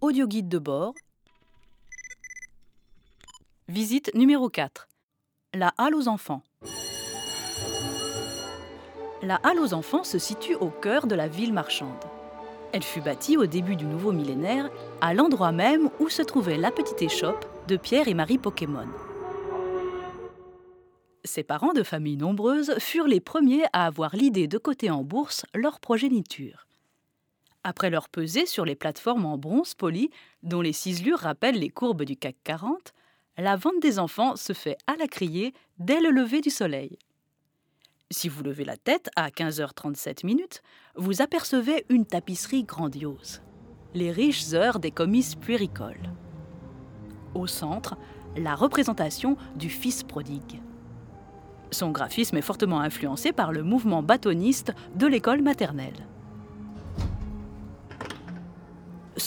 Audio guide de bord. Visite numéro 4. La halle aux enfants. La halle aux enfants se situe au cœur de la ville marchande. Elle fut bâtie au début du nouveau millénaire, à l'endroit même où se trouvait la petite échoppe de Pierre et Marie Pokémon. Ses parents de famille nombreuses furent les premiers à avoir l'idée de coter en bourse leur progéniture. Après leur pesée sur les plateformes en bronze poli, dont les ciselures rappellent les courbes du CAC 40, la vente des enfants se fait à la criée dès le lever du soleil. Si vous levez la tête à 15h37 minutes, vous apercevez une tapisserie grandiose. Les riches heures des comices puéricoles. Au centre, la représentation du Fils prodigue. Son graphisme est fortement influencé par le mouvement bâtoniste de l'école maternelle.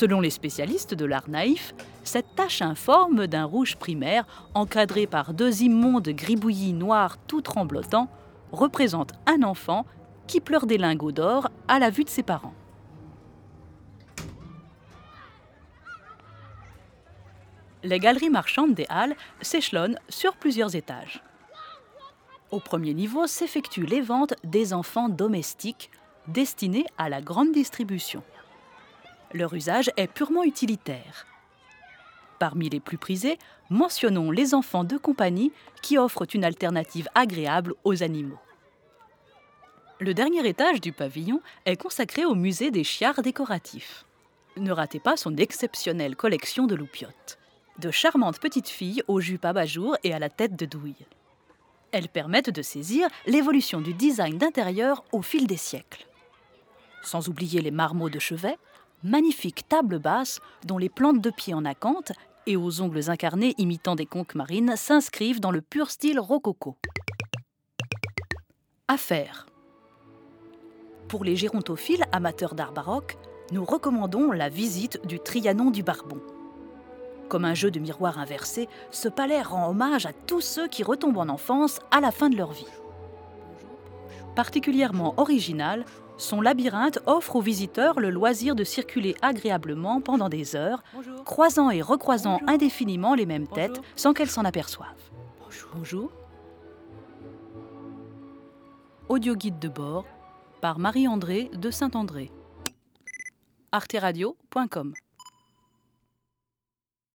Selon les spécialistes de l'art naïf, cette tache informe d'un rouge primaire encadré par deux immondes gribouillis noirs tout tremblotants représente un enfant qui pleure des lingots d'or à la vue de ses parents. Les galeries marchandes des Halles s'échelonnent sur plusieurs étages. Au premier niveau s'effectuent les ventes des enfants domestiques destinés à la grande distribution. Leur usage est purement utilitaire. Parmi les plus prisés, mentionnons les enfants de compagnie qui offrent une alternative agréable aux animaux. Le dernier étage du pavillon est consacré au musée des chiards décoratifs. Ne ratez pas son exceptionnelle collection de loupiottes. De charmantes petites filles aux jupes à bas-jour et à la tête de douille. Elles permettent de saisir l'évolution du design d'intérieur au fil des siècles. Sans oublier les marmots de chevet, magnifiques tables basses dont les plantes de pied en acanthe et aux ongles incarnés imitant des conques marines s'inscrivent dans le pur style rococo. Affaire. Pour les gérontophiles amateurs d'art baroque, nous recommandons la visite du Trianon du Barbon. Comme un jeu de miroir inversé, ce palais rend hommage à tous ceux qui retombent en enfance à la fin de leur vie. Particulièrement original, son labyrinthe offre aux visiteurs le loisir de circuler agréablement pendant des heures, croisant et recroisant indéfiniment les mêmes têtes sans qu'elles s'en aperçoivent. Bonjour. Audio guide de bord par Marie-André de Saint-André. arteradio.com